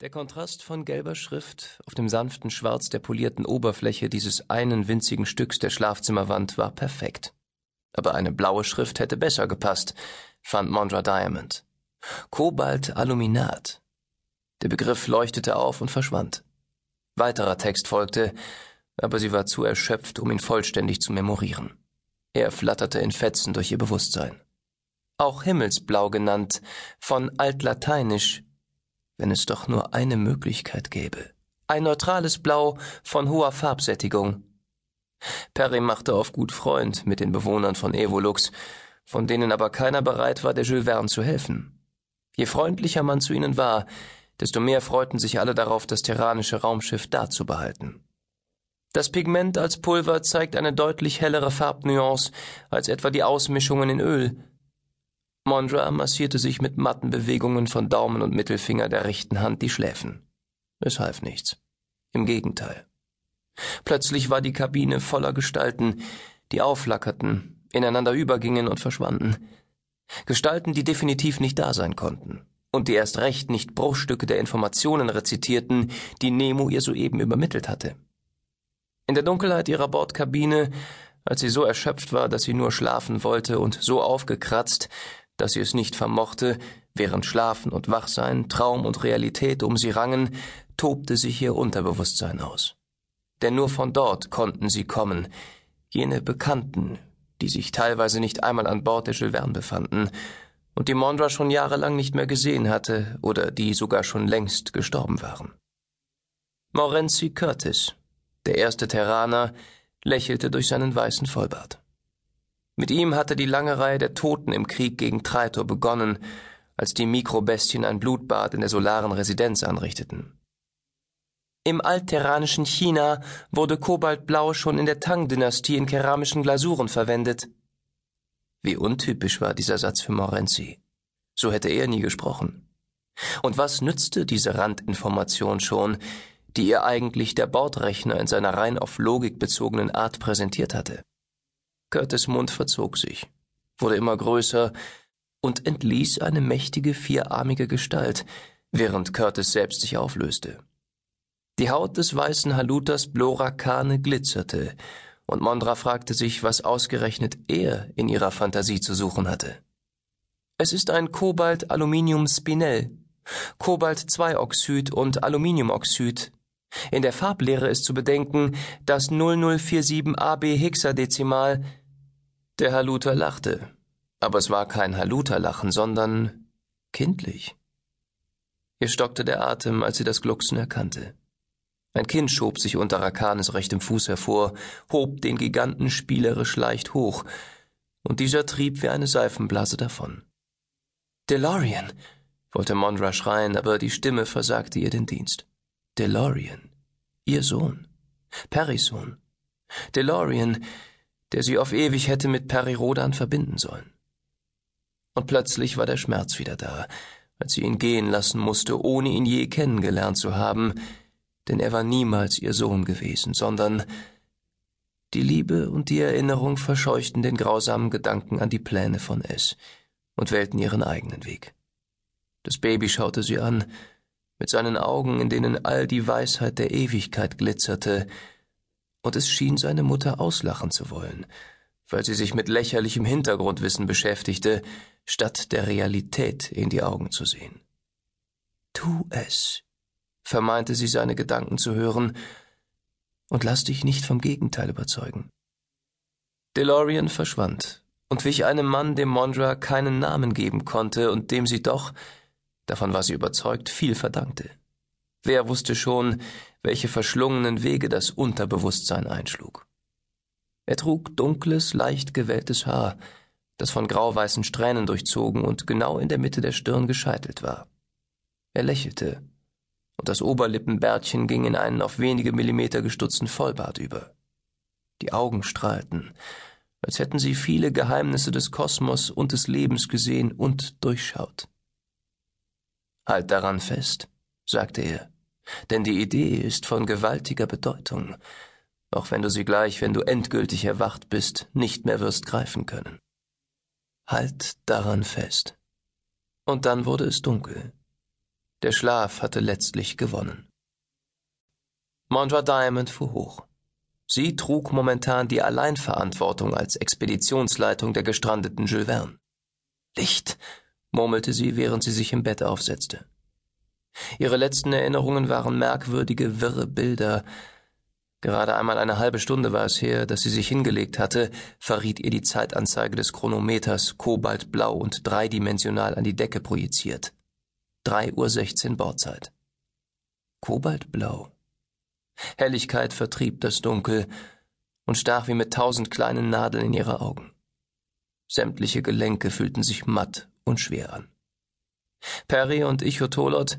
Der Kontrast von gelber Schrift auf dem sanften Schwarz der polierten Oberfläche dieses einen winzigen Stücks der Schlafzimmerwand war perfekt. Aber eine blaue Schrift hätte besser gepasst, fand Mondra Diamond. Kobalt-Aluminat. Der Begriff leuchtete auf und verschwand. Weiterer Text folgte, aber sie war zu erschöpft, um ihn vollständig zu memorieren. Er flatterte in Fetzen durch ihr Bewusstsein. Auch Himmelsblau genannt, von altlateinisch wenn es doch nur eine Möglichkeit gäbe. Ein neutrales Blau von hoher Farbsättigung. Perry machte auf gut Freund mit den Bewohnern von Evolux, von denen aber keiner bereit war, der Jules Verne zu helfen. Je freundlicher man zu ihnen war, desto mehr freuten sich alle darauf, das terranische Raumschiff da zu behalten. Das Pigment als Pulver zeigt eine deutlich hellere Farbnuance als etwa die Ausmischungen in Öl, Mondra massierte sich mit matten Bewegungen von Daumen und Mittelfinger der rechten Hand die Schläfen. Es half nichts. Im Gegenteil. Plötzlich war die Kabine voller Gestalten, die aufflackerten, ineinander übergingen und verschwanden. Gestalten, die definitiv nicht da sein konnten und die erst recht nicht Bruchstücke der Informationen rezitierten, die Nemo ihr soeben übermittelt hatte. In der Dunkelheit ihrer Bordkabine, als sie so erschöpft war, dass sie nur schlafen wollte und so aufgekratzt, dass sie es nicht vermochte, während Schlafen und Wachsein, Traum und Realität um sie rangen, tobte sich ihr Unterbewusstsein aus. Denn nur von dort konnten sie kommen, jene Bekannten, die sich teilweise nicht einmal an Bord der Jules Verne befanden und die Mondra schon jahrelang nicht mehr gesehen hatte oder die sogar schon längst gestorben waren. Morenzi Curtis, der erste Terraner, lächelte durch seinen weißen Vollbart. Mit ihm hatte die lange Reihe der Toten im Krieg gegen Traitor begonnen, als die Mikrobestien ein Blutbad in der solaren Residenz anrichteten. Im altterranischen China wurde Kobaltblau schon in der Tang-Dynastie in keramischen Glasuren verwendet. Wie untypisch war dieser Satz für Morenzi. So hätte er nie gesprochen. Und was nützte diese Randinformation schon, die ihr eigentlich der Bordrechner in seiner rein auf Logik bezogenen Art präsentiert hatte? Curtis Mund verzog sich, wurde immer größer und entließ eine mächtige vierarmige Gestalt, während Curtis selbst sich auflöste. Die Haut des weißen Halutas Blorakane glitzerte, und Mondra fragte sich, was ausgerechnet er in ihrer Fantasie zu suchen hatte. Es ist ein Kobalt-Aluminium-Spinell, Kobalt-2-Oxid und Aluminiumoxid. In der Farblehre ist zu bedenken, dass 0047 AB Hexadezimal der Haluter lachte, aber es war kein Haluterlachen, sondern kindlich. Ihr stockte der Atem, als sie das Glucksen erkannte. Ein Kind schob sich unter Rakanes rechtem Fuß hervor, hob den Giganten spielerisch leicht hoch, und dieser trieb wie eine Seifenblase davon. DeLorean, wollte Mondra schreien, aber die Stimme versagte ihr den Dienst. DeLorean, ihr Sohn, Perrys Sohn. DeLorean, der sie auf ewig hätte mit Perirodan verbinden sollen. Und plötzlich war der Schmerz wieder da, als sie ihn gehen lassen musste, ohne ihn je kennengelernt zu haben, denn er war niemals ihr Sohn gewesen, sondern die Liebe und die Erinnerung verscheuchten den grausamen Gedanken an die Pläne von S und wählten ihren eigenen Weg. Das Baby schaute sie an, mit seinen Augen, in denen all die Weisheit der Ewigkeit glitzerte, und es schien seine Mutter auslachen zu wollen, weil sie sich mit lächerlichem Hintergrundwissen beschäftigte, statt der Realität in die Augen zu sehen. Tu es, vermeinte sie seine Gedanken zu hören, und lass dich nicht vom Gegenteil überzeugen. DeLorean verschwand und wich einem Mann, dem Mondra keinen Namen geben konnte und dem sie doch, davon war sie überzeugt, viel verdankte. Wer wusste schon, welche verschlungenen Wege das Unterbewusstsein einschlug. Er trug dunkles, leicht gewelltes Haar, das von grauweißen Strähnen durchzogen und genau in der Mitte der Stirn gescheitelt war. Er lächelte, und das Oberlippenbärtchen ging in einen auf wenige Millimeter gestutzten Vollbart über. Die Augen strahlten, als hätten sie viele Geheimnisse des Kosmos und des Lebens gesehen und durchschaut. Halt daran fest, sagte er denn die Idee ist von gewaltiger Bedeutung, auch wenn du sie gleich, wenn du endgültig erwacht bist, nicht mehr wirst greifen können. Halt daran fest. Und dann wurde es dunkel. Der Schlaf hatte letztlich gewonnen. Mondra Diamond fuhr hoch. Sie trug momentan die Alleinverantwortung als Expeditionsleitung der gestrandeten Jules Verne. Licht, murmelte sie, während sie sich im Bett aufsetzte. Ihre letzten Erinnerungen waren merkwürdige, wirre Bilder. Gerade einmal eine halbe Stunde war es her, dass sie sich hingelegt hatte, verriet ihr die Zeitanzeige des Chronometers kobaltblau und dreidimensional an die Decke projiziert. Drei Uhr sechzehn Bordzeit. Kobaltblau. Helligkeit vertrieb das Dunkel und stach wie mit tausend kleinen Nadeln in ihre Augen. Sämtliche Gelenke fühlten sich matt und schwer an. Perry und Ichotolot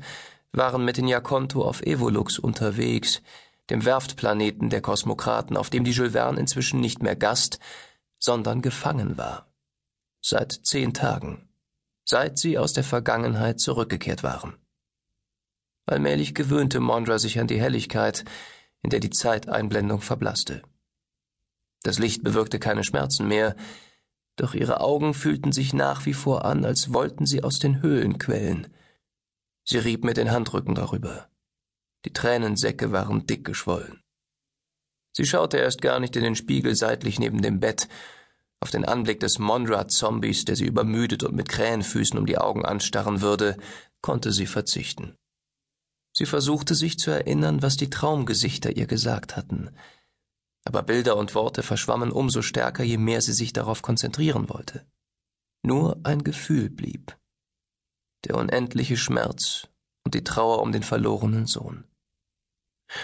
waren mit den Jakonto auf Evolux unterwegs, dem Werftplaneten der Kosmokraten, auf dem die Jules Verne inzwischen nicht mehr Gast, sondern gefangen war. Seit zehn Tagen. Seit sie aus der Vergangenheit zurückgekehrt waren. Allmählich gewöhnte Mondra sich an die Helligkeit, in der die Zeiteinblendung verblasste. Das Licht bewirkte keine Schmerzen mehr, doch ihre Augen fühlten sich nach wie vor an, als wollten sie aus den Höhlen quellen. Sie rieb mit den Handrücken darüber. Die Tränensäcke waren dick geschwollen. Sie schaute erst gar nicht in den Spiegel seitlich neben dem Bett, auf den Anblick des Monrad-Zombies, der sie übermüdet und mit Krähenfüßen um die Augen anstarren würde, konnte sie verzichten. Sie versuchte sich zu erinnern, was die Traumgesichter ihr gesagt hatten, aber Bilder und Worte verschwammen umso stärker, je mehr sie sich darauf konzentrieren wollte. Nur ein Gefühl blieb. Der unendliche Schmerz und die Trauer um den verlorenen Sohn.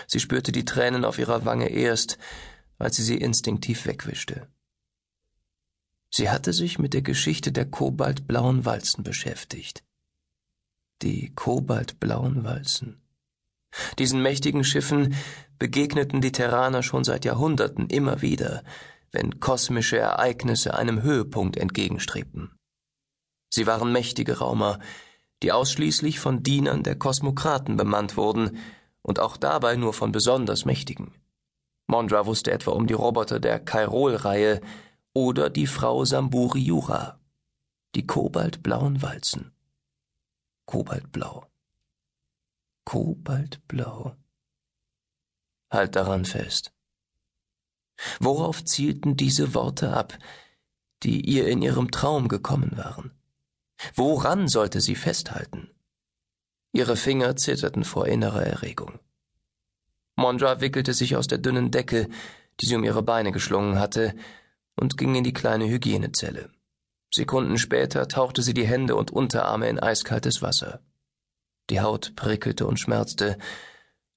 Sie spürte die Tränen auf ihrer Wange erst, als sie sie instinktiv wegwischte. Sie hatte sich mit der Geschichte der kobaltblauen Walzen beschäftigt. Die kobaltblauen Walzen. Diesen mächtigen Schiffen begegneten die Terraner schon seit Jahrhunderten immer wieder, wenn kosmische Ereignisse einem Höhepunkt entgegenstrebten. Sie waren mächtige Raumer, die ausschließlich von Dienern der Kosmokraten bemannt wurden und auch dabei nur von besonders Mächtigen. Mondra wusste etwa um die Roboter der Kairol-Reihe oder die Frau Samburi Jura, die kobaltblauen Walzen. Kobaltblau. Kobaltblau. Halt daran fest. Worauf zielten diese Worte ab, die ihr in ihrem Traum gekommen waren? Woran sollte sie festhalten? Ihre Finger zitterten vor innerer Erregung. Mondra wickelte sich aus der dünnen Decke, die sie um ihre Beine geschlungen hatte, und ging in die kleine Hygienezelle. Sekunden später tauchte sie die Hände und Unterarme in eiskaltes Wasser. Die Haut prickelte und schmerzte,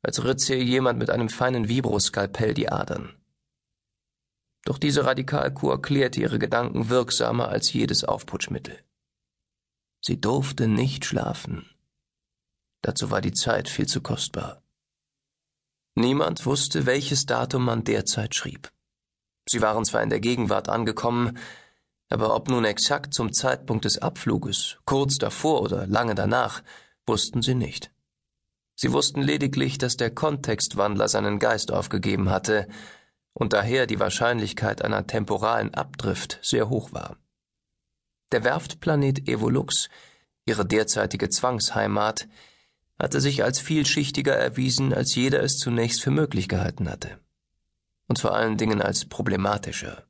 als ritze ihr jemand mit einem feinen Vibroskalpell die Adern. Doch diese Radikalkur klärte ihre Gedanken wirksamer als jedes Aufputschmittel. Sie durfte nicht schlafen. Dazu war die Zeit viel zu kostbar. Niemand wusste, welches Datum man derzeit schrieb. Sie waren zwar in der Gegenwart angekommen, aber ob nun exakt zum Zeitpunkt des Abfluges, kurz davor oder lange danach, wussten sie nicht. Sie wussten lediglich, dass der Kontextwandler seinen Geist aufgegeben hatte und daher die Wahrscheinlichkeit einer temporalen Abdrift sehr hoch war. Der Werftplanet Evolux, ihre derzeitige Zwangsheimat, hatte sich als vielschichtiger erwiesen, als jeder es zunächst für möglich gehalten hatte. Und vor allen Dingen als problematischer.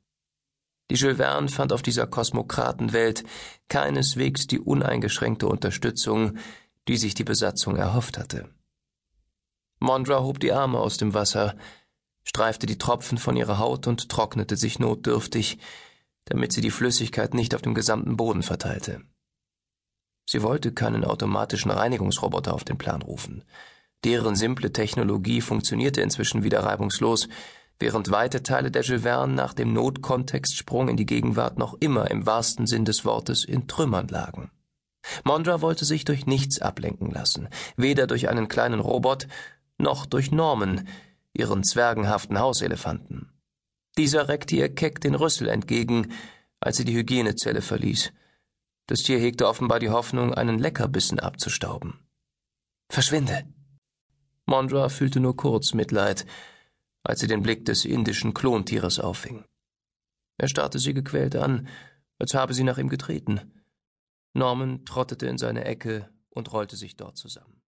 Die Jules Verne fand auf dieser Kosmokratenwelt keineswegs die uneingeschränkte Unterstützung, die sich die Besatzung erhofft hatte. Mondra hob die Arme aus dem Wasser, streifte die Tropfen von ihrer Haut und trocknete sich notdürftig, damit sie die Flüssigkeit nicht auf dem gesamten Boden verteilte. Sie wollte keinen automatischen Reinigungsroboter auf den Plan rufen. Deren simple Technologie funktionierte inzwischen wieder reibungslos, während weite Teile der Jules Verne nach dem Notkontextsprung in die Gegenwart noch immer im wahrsten Sinn des Wortes in Trümmern lagen. Mondra wollte sich durch nichts ablenken lassen, weder durch einen kleinen Robot noch durch Norman, ihren zwergenhaften Hauselefanten. Dieser reckte ihr keck den Rüssel entgegen, als sie die Hygienezelle verließ. Das Tier hegte offenbar die Hoffnung, einen Leckerbissen abzustauben. Verschwinde! Mondra fühlte nur kurz Mitleid, als sie den Blick des indischen Klontieres auffing. Er starrte sie gequält an, als habe sie nach ihm getreten. Norman trottete in seine Ecke und rollte sich dort zusammen.